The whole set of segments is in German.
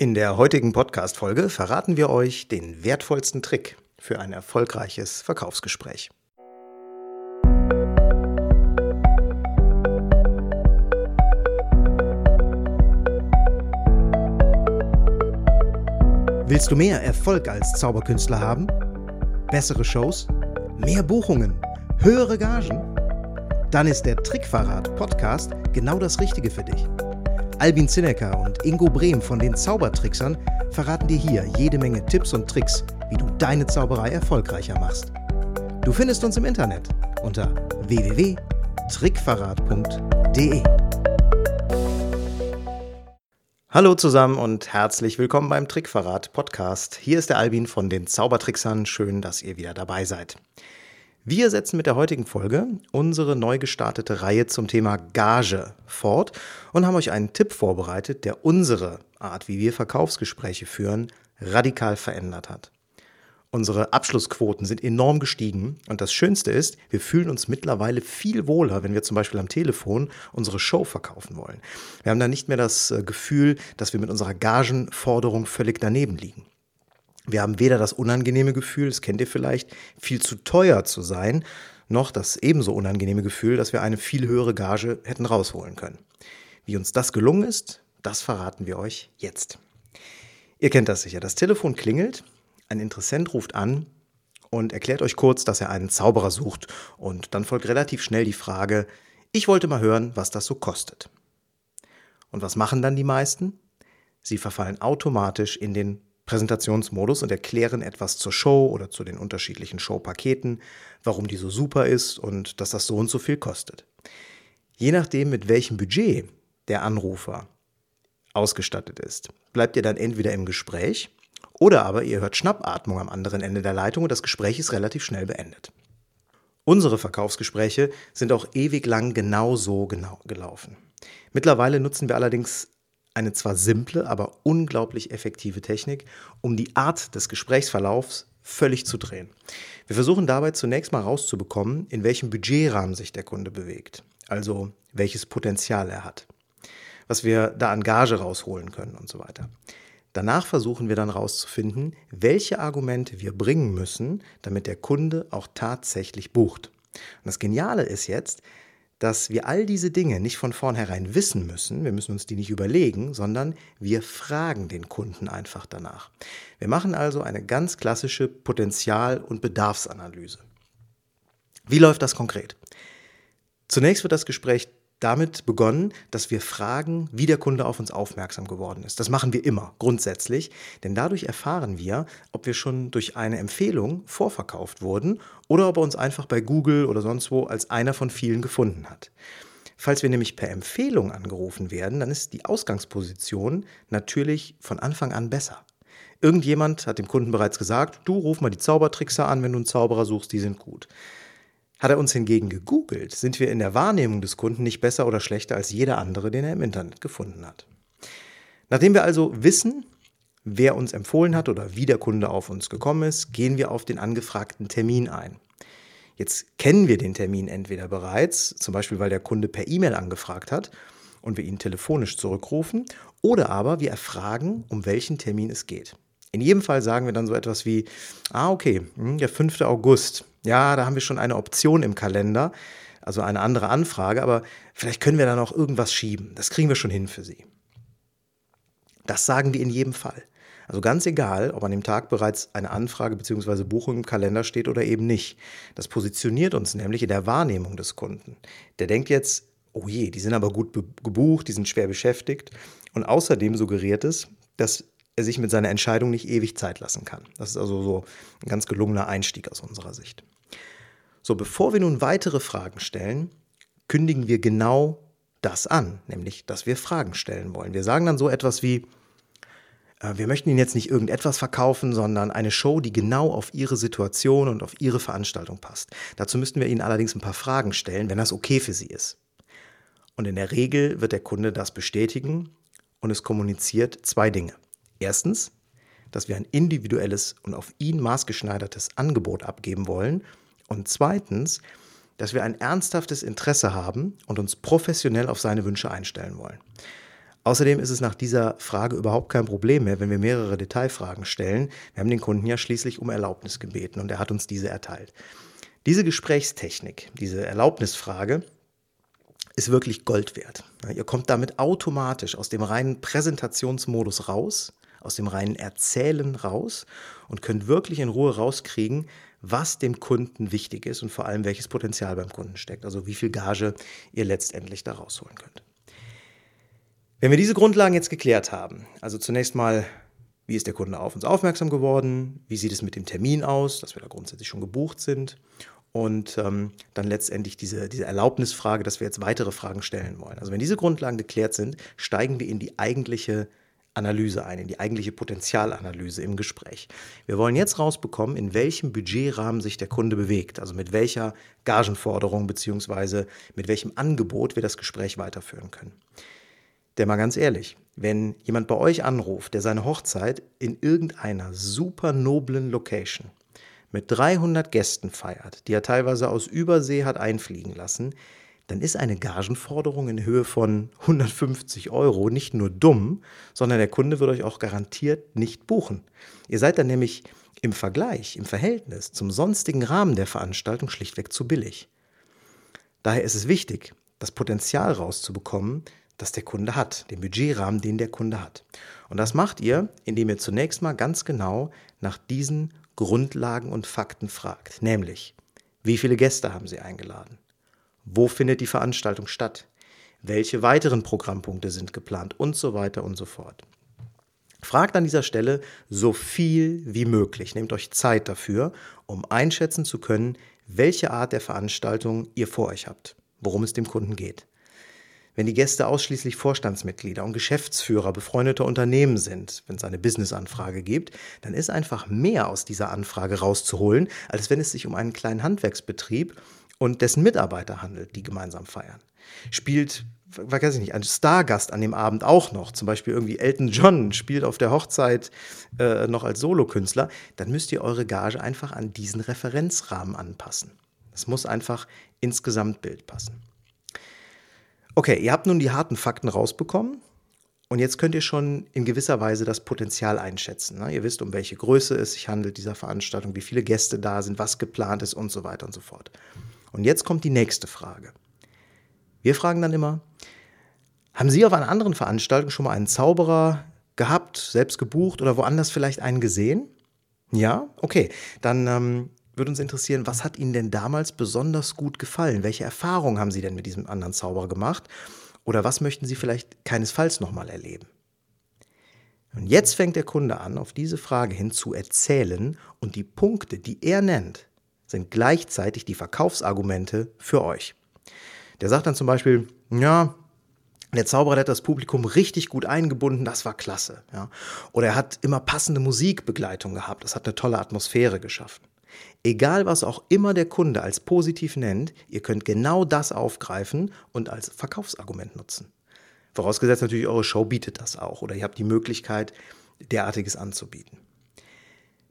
In der heutigen Podcast-Folge verraten wir euch den wertvollsten Trick für ein erfolgreiches Verkaufsgespräch. Willst du mehr Erfolg als Zauberkünstler haben? Bessere Shows? Mehr Buchungen? Höhere Gagen? Dann ist der Trickverrat Podcast genau das Richtige für dich. Albin Zinecker und Ingo Brehm von den Zaubertricksern verraten dir hier jede Menge Tipps und Tricks, wie du deine Zauberei erfolgreicher machst. Du findest uns im Internet unter www.trickverrat.de. Hallo zusammen und herzlich willkommen beim Trickverrat Podcast. Hier ist der Albin von den Zaubertricksern. Schön, dass ihr wieder dabei seid. Wir setzen mit der heutigen Folge unsere neu gestartete Reihe zum Thema Gage fort und haben euch einen Tipp vorbereitet, der unsere Art, wie wir Verkaufsgespräche führen, radikal verändert hat. Unsere Abschlussquoten sind enorm gestiegen und das Schönste ist, wir fühlen uns mittlerweile viel wohler, wenn wir zum Beispiel am Telefon unsere Show verkaufen wollen. Wir haben dann nicht mehr das äh, Gefühl, dass wir mit unserer Gagenforderung völlig daneben liegen. Wir haben weder das unangenehme Gefühl, das kennt ihr vielleicht, viel zu teuer zu sein, noch das ebenso unangenehme Gefühl, dass wir eine viel höhere Gage hätten rausholen können. Wie uns das gelungen ist, das verraten wir euch jetzt. Ihr kennt das sicher. Das Telefon klingelt, ein Interessent ruft an und erklärt euch kurz, dass er einen Zauberer sucht. Und dann folgt relativ schnell die Frage, ich wollte mal hören, was das so kostet. Und was machen dann die meisten? Sie verfallen automatisch in den Präsentationsmodus und erklären etwas zur Show oder zu den unterschiedlichen Showpaketen, warum die so super ist und dass das so und so viel kostet. Je nachdem, mit welchem Budget der Anrufer ausgestattet ist, bleibt ihr dann entweder im Gespräch oder aber ihr hört Schnappatmung am anderen Ende der Leitung und das Gespräch ist relativ schnell beendet. Unsere Verkaufsgespräche sind auch ewig lang genau so genau gelaufen. Mittlerweile nutzen wir allerdings eine zwar simple, aber unglaublich effektive Technik, um die Art des Gesprächsverlaufs völlig zu drehen. Wir versuchen dabei zunächst mal rauszubekommen, in welchem Budgetrahmen sich der Kunde bewegt, also welches Potenzial er hat, was wir da an Gage rausholen können und so weiter. Danach versuchen wir dann rauszufinden, welche Argumente wir bringen müssen, damit der Kunde auch tatsächlich bucht. Und das Geniale ist jetzt, dass wir all diese Dinge nicht von vornherein wissen müssen, wir müssen uns die nicht überlegen, sondern wir fragen den Kunden einfach danach. Wir machen also eine ganz klassische Potenzial- und Bedarfsanalyse. Wie läuft das konkret? Zunächst wird das Gespräch damit begonnen, dass wir fragen, wie der Kunde auf uns aufmerksam geworden ist. Das machen wir immer, grundsätzlich, denn dadurch erfahren wir, ob wir schon durch eine Empfehlung vorverkauft wurden oder ob er uns einfach bei Google oder sonst wo als einer von vielen gefunden hat. Falls wir nämlich per Empfehlung angerufen werden, dann ist die Ausgangsposition natürlich von Anfang an besser. Irgendjemand hat dem Kunden bereits gesagt, du ruf mal die Zaubertrickser an, wenn du einen Zauberer suchst, die sind gut. Hat er uns hingegen gegoogelt, sind wir in der Wahrnehmung des Kunden nicht besser oder schlechter als jeder andere, den er im Internet gefunden hat. Nachdem wir also wissen, wer uns empfohlen hat oder wie der Kunde auf uns gekommen ist, gehen wir auf den angefragten Termin ein. Jetzt kennen wir den Termin entweder bereits, zum Beispiel weil der Kunde per E-Mail angefragt hat und wir ihn telefonisch zurückrufen, oder aber wir erfragen, um welchen Termin es geht. In jedem Fall sagen wir dann so etwas wie, ah okay, hm, der 5. August, ja, da haben wir schon eine Option im Kalender, also eine andere Anfrage, aber vielleicht können wir da noch irgendwas schieben. Das kriegen wir schon hin für Sie. Das sagen wir in jedem Fall. Also ganz egal, ob an dem Tag bereits eine Anfrage bzw. Buchung im Kalender steht oder eben nicht. Das positioniert uns nämlich in der Wahrnehmung des Kunden. Der denkt jetzt, oh je, die sind aber gut gebucht, die sind schwer beschäftigt. Und außerdem suggeriert es, dass er sich mit seiner Entscheidung nicht ewig Zeit lassen kann. Das ist also so ein ganz gelungener Einstieg aus unserer Sicht. So, bevor wir nun weitere Fragen stellen, kündigen wir genau das an, nämlich, dass wir Fragen stellen wollen. Wir sagen dann so etwas wie, äh, wir möchten Ihnen jetzt nicht irgendetwas verkaufen, sondern eine Show, die genau auf Ihre Situation und auf Ihre Veranstaltung passt. Dazu müssten wir Ihnen allerdings ein paar Fragen stellen, wenn das okay für Sie ist. Und in der Regel wird der Kunde das bestätigen und es kommuniziert zwei Dinge. Erstens, dass wir ein individuelles und auf ihn maßgeschneidertes Angebot abgeben wollen. Und zweitens, dass wir ein ernsthaftes Interesse haben und uns professionell auf seine Wünsche einstellen wollen. Außerdem ist es nach dieser Frage überhaupt kein Problem mehr, wenn wir mehrere Detailfragen stellen. Wir haben den Kunden ja schließlich um Erlaubnis gebeten und er hat uns diese erteilt. Diese Gesprächstechnik, diese Erlaubnisfrage, ist wirklich Gold wert. Ihr kommt damit automatisch aus dem reinen Präsentationsmodus raus, aus dem reinen Erzählen raus und könnt wirklich in Ruhe rauskriegen, was dem Kunden wichtig ist und vor allem welches Potenzial beim Kunden steckt, also wie viel Gage ihr letztendlich da rausholen könnt. Wenn wir diese Grundlagen jetzt geklärt haben, also zunächst mal, wie ist der Kunde auf uns aufmerksam geworden, wie sieht es mit dem Termin aus, dass wir da grundsätzlich schon gebucht sind und ähm, dann letztendlich diese, diese Erlaubnisfrage, dass wir jetzt weitere Fragen stellen wollen. Also wenn diese Grundlagen geklärt sind, steigen wir in die eigentliche Analyse ein, in die eigentliche Potenzialanalyse im Gespräch. Wir wollen jetzt rausbekommen, in welchem Budgetrahmen sich der Kunde bewegt, also mit welcher Gagenforderung bzw. mit welchem Angebot wir das Gespräch weiterführen können. Denn mal ganz ehrlich, wenn jemand bei euch anruft, der seine Hochzeit in irgendeiner super noblen Location mit 300 Gästen feiert, die er teilweise aus Übersee hat einfliegen lassen, dann ist eine Gagenforderung in Höhe von 150 Euro nicht nur dumm, sondern der Kunde wird euch auch garantiert nicht buchen. Ihr seid dann nämlich im Vergleich, im Verhältnis zum sonstigen Rahmen der Veranstaltung schlichtweg zu billig. Daher ist es wichtig, das Potenzial rauszubekommen, das der Kunde hat, den Budgetrahmen, den der Kunde hat. Und das macht ihr, indem ihr zunächst mal ganz genau nach diesen Grundlagen und Fakten fragt, nämlich, wie viele Gäste haben Sie eingeladen? Wo findet die Veranstaltung statt? Welche weiteren Programmpunkte sind geplant und so weiter und so fort. Fragt an dieser Stelle so viel wie möglich. Nehmt euch Zeit dafür, um einschätzen zu können, welche Art der Veranstaltung ihr vor euch habt, worum es dem Kunden geht. Wenn die Gäste ausschließlich Vorstandsmitglieder und Geschäftsführer befreundeter Unternehmen sind, wenn es eine Businessanfrage gibt, dann ist einfach mehr aus dieser Anfrage rauszuholen, als wenn es sich um einen kleinen Handwerksbetrieb und dessen Mitarbeiter handelt, die gemeinsam feiern. Spielt weiß ich nicht, ein Stargast an dem Abend auch noch, zum Beispiel irgendwie Elton John spielt auf der Hochzeit äh, noch als Solokünstler, dann müsst ihr eure Gage einfach an diesen Referenzrahmen anpassen. Es muss einfach ins Gesamtbild passen. Okay, ihr habt nun die harten Fakten rausbekommen und jetzt könnt ihr schon in gewisser Weise das Potenzial einschätzen. Ne? Ihr wisst, um welche Größe es sich handelt dieser Veranstaltung, wie viele Gäste da sind, was geplant ist und so weiter und so fort. Und jetzt kommt die nächste Frage. Wir fragen dann immer, haben Sie auf einer anderen Veranstaltung schon mal einen Zauberer gehabt, selbst gebucht oder woanders vielleicht einen gesehen? Ja, okay. Dann ähm, würde uns interessieren, was hat Ihnen denn damals besonders gut gefallen? Welche Erfahrungen haben Sie denn mit diesem anderen Zauberer gemacht? Oder was möchten Sie vielleicht keinesfalls nochmal erleben? Und jetzt fängt der Kunde an, auf diese Frage hin zu erzählen und die Punkte, die er nennt, sind gleichzeitig die Verkaufsargumente für euch. Der sagt dann zum Beispiel, ja, der Zauberer der hat das Publikum richtig gut eingebunden, das war klasse. Ja. Oder er hat immer passende Musikbegleitung gehabt, das hat eine tolle Atmosphäre geschaffen. Egal, was auch immer der Kunde als positiv nennt, ihr könnt genau das aufgreifen und als Verkaufsargument nutzen. Vorausgesetzt natürlich, eure Show bietet das auch oder ihr habt die Möglichkeit, derartiges anzubieten.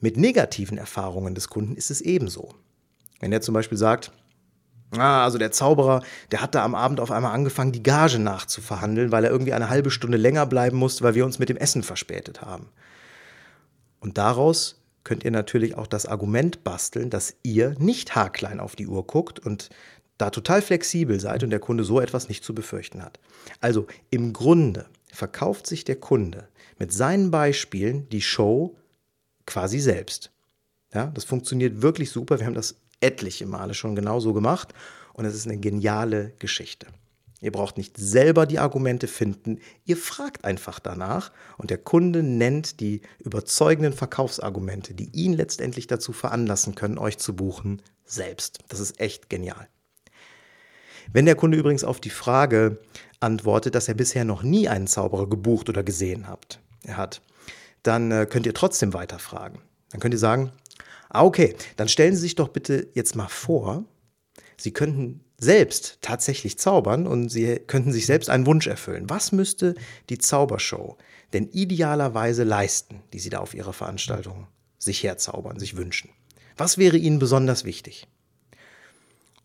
Mit negativen Erfahrungen des Kunden ist es ebenso. Wenn er zum Beispiel sagt, ah, also der Zauberer, der hat da am Abend auf einmal angefangen, die Gage nachzuverhandeln, weil er irgendwie eine halbe Stunde länger bleiben musste, weil wir uns mit dem Essen verspätet haben. Und daraus könnt ihr natürlich auch das Argument basteln, dass ihr nicht haarklein auf die Uhr guckt und da total flexibel seid und der Kunde so etwas nicht zu befürchten hat. Also im Grunde verkauft sich der Kunde mit seinen Beispielen die Show quasi selbst. Ja, das funktioniert wirklich super. Wir haben das etliche Male schon genauso gemacht und es ist eine geniale Geschichte. Ihr braucht nicht selber die Argumente finden, ihr fragt einfach danach und der Kunde nennt die überzeugenden Verkaufsargumente, die ihn letztendlich dazu veranlassen können, euch zu buchen, selbst. Das ist echt genial. Wenn der Kunde übrigens auf die Frage antwortet, dass er bisher noch nie einen Zauberer gebucht oder gesehen hat, dann äh, könnt ihr trotzdem weiterfragen. Dann könnt ihr sagen, ah okay, dann stellen Sie sich doch bitte jetzt mal vor, Sie könnten selbst tatsächlich zaubern und sie könnten sich selbst einen Wunsch erfüllen. Was müsste die Zaubershow denn idealerweise leisten, die sie da auf ihrer Veranstaltung sich herzaubern, sich wünschen? Was wäre ihnen besonders wichtig?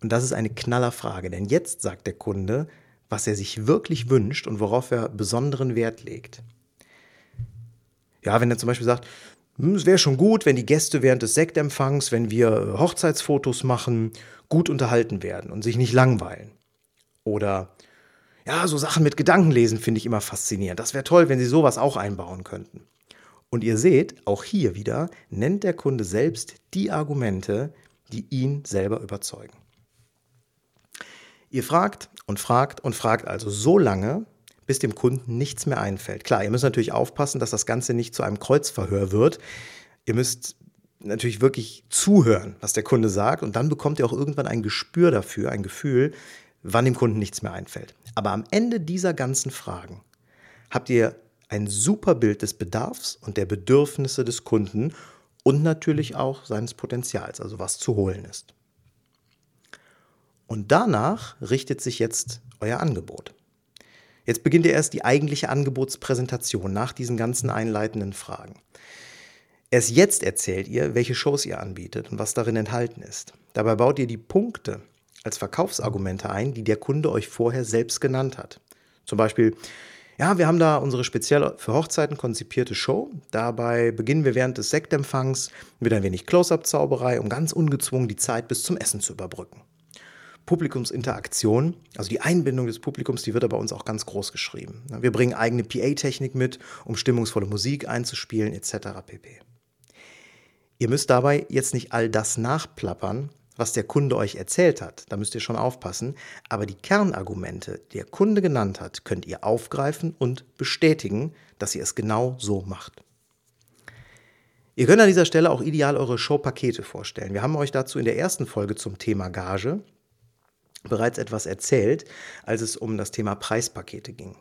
Und das ist eine Knallerfrage, denn jetzt sagt der Kunde, was er sich wirklich wünscht und worauf er besonderen Wert legt. Ja, wenn er zum Beispiel sagt, es wäre schon gut, wenn die Gäste während des Sektempfangs, wenn wir Hochzeitsfotos machen, gut unterhalten werden und sich nicht langweilen. Oder ja, so Sachen mit Gedankenlesen finde ich immer faszinierend. Das wäre toll, wenn Sie sowas auch einbauen könnten. Und ihr seht, auch hier wieder nennt der Kunde selbst die Argumente, die ihn selber überzeugen. Ihr fragt und fragt und fragt also so lange, bis dem Kunden nichts mehr einfällt. Klar, ihr müsst natürlich aufpassen, dass das Ganze nicht zu einem Kreuzverhör wird. Ihr müsst natürlich wirklich zuhören, was der Kunde sagt, und dann bekommt ihr auch irgendwann ein Gespür dafür, ein Gefühl, wann dem Kunden nichts mehr einfällt. Aber am Ende dieser ganzen Fragen habt ihr ein super Bild des Bedarfs und der Bedürfnisse des Kunden und natürlich auch seines Potenzials, also was zu holen ist. Und danach richtet sich jetzt euer Angebot. Jetzt beginnt ihr erst die eigentliche Angebotspräsentation nach diesen ganzen einleitenden Fragen. Erst jetzt erzählt ihr, welche Shows ihr anbietet und was darin enthalten ist. Dabei baut ihr die Punkte als Verkaufsargumente ein, die der Kunde euch vorher selbst genannt hat. Zum Beispiel, ja, wir haben da unsere speziell für Hochzeiten konzipierte Show. Dabei beginnen wir während des Sektempfangs mit ein wenig Close-up-Zauberei, um ganz ungezwungen die Zeit bis zum Essen zu überbrücken. Publikumsinteraktion, also die Einbindung des Publikums, die wird aber bei uns auch ganz groß geschrieben. Wir bringen eigene PA-Technik mit, um stimmungsvolle Musik einzuspielen etc. pp. Ihr müsst dabei jetzt nicht all das nachplappern, was der Kunde euch erzählt hat, da müsst ihr schon aufpassen, aber die Kernargumente, die der Kunde genannt hat, könnt ihr aufgreifen und bestätigen, dass ihr es genau so macht. Ihr könnt an dieser Stelle auch ideal eure Showpakete vorstellen. Wir haben euch dazu in der ersten Folge zum Thema Gage bereits etwas erzählt, als es um das Thema Preispakete ging.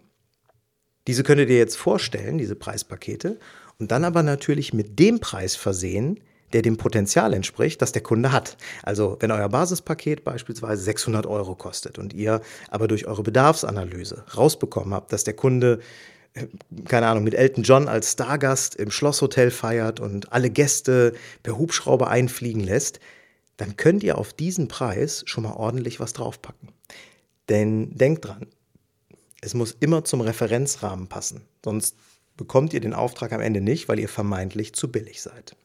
Diese könntet ihr jetzt vorstellen, diese Preispakete, und dann aber natürlich mit dem Preis versehen, der dem Potenzial entspricht, das der Kunde hat. Also wenn euer Basispaket beispielsweise 600 Euro kostet und ihr aber durch eure Bedarfsanalyse rausbekommen habt, dass der Kunde äh, keine Ahnung, mit Elton John als Stargast im Schlosshotel feiert und alle Gäste per Hubschrauber einfliegen lässt, dann könnt ihr auf diesen Preis schon mal ordentlich was draufpacken. Denn denkt dran, es muss immer zum Referenzrahmen passen, sonst bekommt ihr den Auftrag am Ende nicht, weil ihr vermeintlich zu billig seid.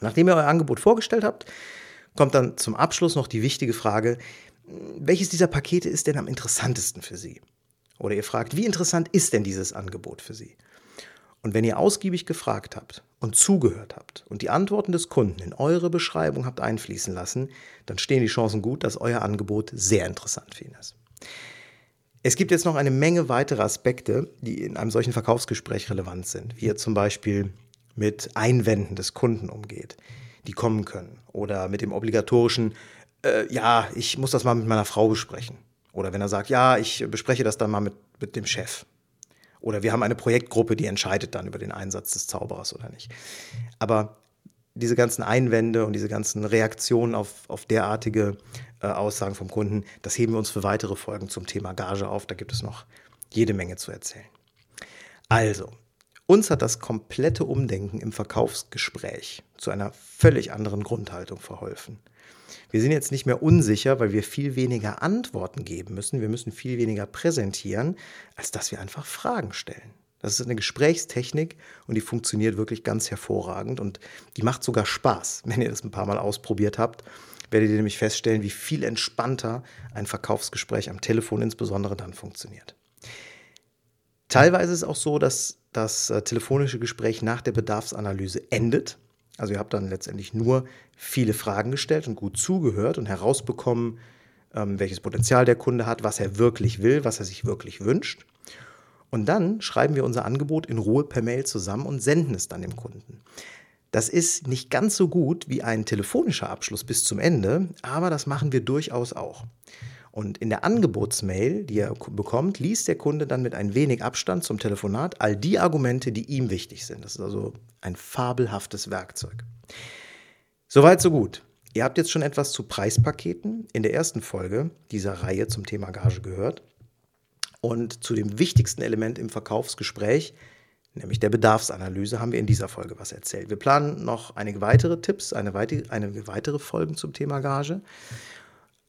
Nachdem ihr euer Angebot vorgestellt habt, kommt dann zum Abschluss noch die wichtige Frage, welches dieser Pakete ist denn am interessantesten für Sie? Oder ihr fragt, wie interessant ist denn dieses Angebot für Sie? Und wenn ihr ausgiebig gefragt habt und zugehört habt und die Antworten des Kunden in eure Beschreibung habt einfließen lassen, dann stehen die Chancen gut, dass euer Angebot sehr interessant für ihn ist. Es gibt jetzt noch eine Menge weitere Aspekte, die in einem solchen Verkaufsgespräch relevant sind, wie ihr zum Beispiel mit Einwänden des Kunden umgeht, die kommen können. Oder mit dem obligatorischen, äh, ja, ich muss das mal mit meiner Frau besprechen. Oder wenn er sagt, ja, ich bespreche das dann mal mit, mit dem Chef. Oder wir haben eine Projektgruppe, die entscheidet dann über den Einsatz des Zauberers oder nicht. Aber diese ganzen Einwände und diese ganzen Reaktionen auf, auf derartige äh, Aussagen vom Kunden, das heben wir uns für weitere Folgen zum Thema Gage auf. Da gibt es noch jede Menge zu erzählen. Also, uns hat das komplette Umdenken im Verkaufsgespräch zu einer völlig anderen Grundhaltung verholfen. Wir sind jetzt nicht mehr unsicher, weil wir viel weniger Antworten geben müssen. Wir müssen viel weniger präsentieren, als dass wir einfach Fragen stellen. Das ist eine Gesprächstechnik und die funktioniert wirklich ganz hervorragend und die macht sogar Spaß, wenn ihr das ein paar Mal ausprobiert habt. Werdet ihr nämlich feststellen, wie viel entspannter ein Verkaufsgespräch am Telefon insbesondere dann funktioniert. Teilweise ist es auch so, dass das äh, telefonische Gespräch nach der Bedarfsanalyse endet. Also ihr habt dann letztendlich nur viele Fragen gestellt und gut zugehört und herausbekommen, ähm, welches Potenzial der Kunde hat, was er wirklich will, was er sich wirklich wünscht. Und dann schreiben wir unser Angebot in Ruhe per Mail zusammen und senden es dann dem Kunden. Das ist nicht ganz so gut wie ein telefonischer Abschluss bis zum Ende, aber das machen wir durchaus auch. Und in der Angebotsmail, die er bekommt, liest der Kunde dann mit ein wenig Abstand zum Telefonat all die Argumente, die ihm wichtig sind. Das ist also ein fabelhaftes Werkzeug. Soweit, so gut. Ihr habt jetzt schon etwas zu Preispaketen in der ersten Folge dieser Reihe zum Thema Gage gehört. Und zu dem wichtigsten Element im Verkaufsgespräch, nämlich der Bedarfsanalyse, haben wir in dieser Folge was erzählt. Wir planen noch einige weitere Tipps, eine weitere, einige weitere Folgen zum Thema Gage.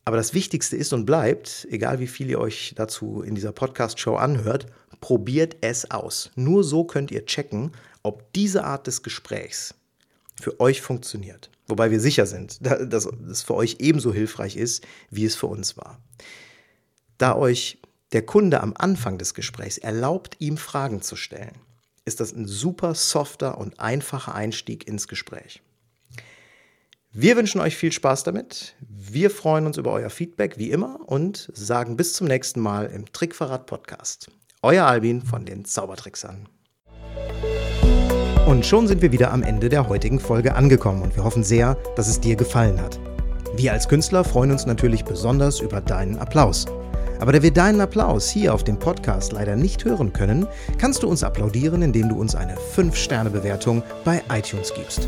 Aber das Wichtigste ist und bleibt, egal wie viel ihr euch dazu in dieser Podcast-Show anhört, probiert es aus. Nur so könnt ihr checken, ob diese Art des Gesprächs für euch funktioniert. Wobei wir sicher sind, dass es für euch ebenso hilfreich ist, wie es für uns war. Da euch der Kunde am Anfang des Gesprächs erlaubt, ihm Fragen zu stellen, ist das ein super softer und einfacher Einstieg ins Gespräch. Wir wünschen euch viel Spaß damit. Wir freuen uns über euer Feedback wie immer und sagen bis zum nächsten Mal im Trickverrat Podcast. Euer Albin von den Zaubertricksern. Und schon sind wir wieder am Ende der heutigen Folge angekommen und wir hoffen sehr, dass es dir gefallen hat. Wir als Künstler freuen uns natürlich besonders über deinen Applaus. Aber da wir deinen Applaus hier auf dem Podcast leider nicht hören können, kannst du uns applaudieren, indem du uns eine 5-Sterne-Bewertung bei iTunes gibst.